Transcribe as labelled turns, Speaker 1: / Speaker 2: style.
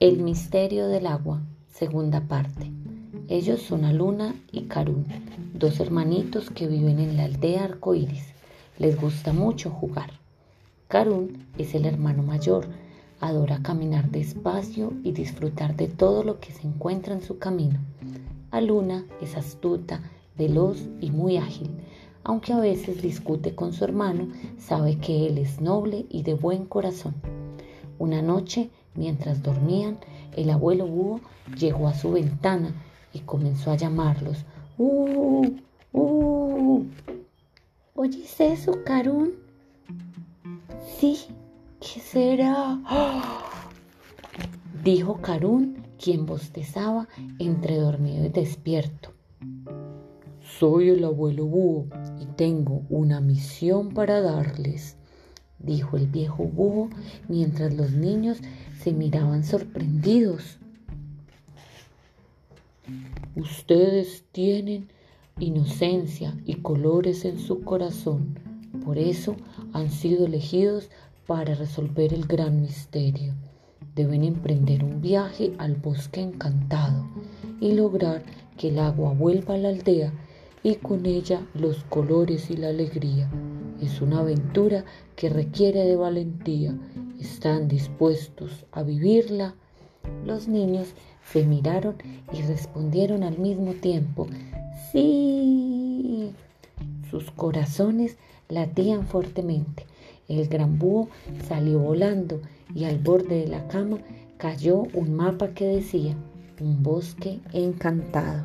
Speaker 1: El misterio del agua, segunda parte. Ellos son Aluna y Karun, dos hermanitos que viven en la aldea Arcoíris. Les gusta mucho jugar. Karun es el hermano mayor, adora caminar despacio y disfrutar de todo lo que se encuentra en su camino. Aluna es astuta, veloz y muy ágil. Aunque a veces discute con su hermano, sabe que él es noble y de buen corazón. Una noche, mientras dormían, el abuelo búho llegó a su ventana y comenzó a llamarlos. ¡Uh! ¡Uh! ¿Oyes eso, Carún? Sí, ¿qué será? Dijo Carún, quien bostezaba entre dormido y despierto.
Speaker 2: Soy el abuelo búho y tengo una misión para darles, dijo el viejo búho mientras los niños se miraban sorprendidos. Ustedes tienen inocencia y colores en su corazón, por eso han sido elegidos para resolver el gran misterio. Deben emprender un viaje al bosque encantado y lograr que el agua vuelva a la aldea y con ella los colores y la alegría. Es una aventura que requiere de valentía. ¿Están dispuestos a vivirla? Los niños se miraron y respondieron al mismo tiempo, sí. Sus corazones latían fuertemente. El gran búho salió volando y al borde de la cama cayó un mapa que decía, un bosque encantado.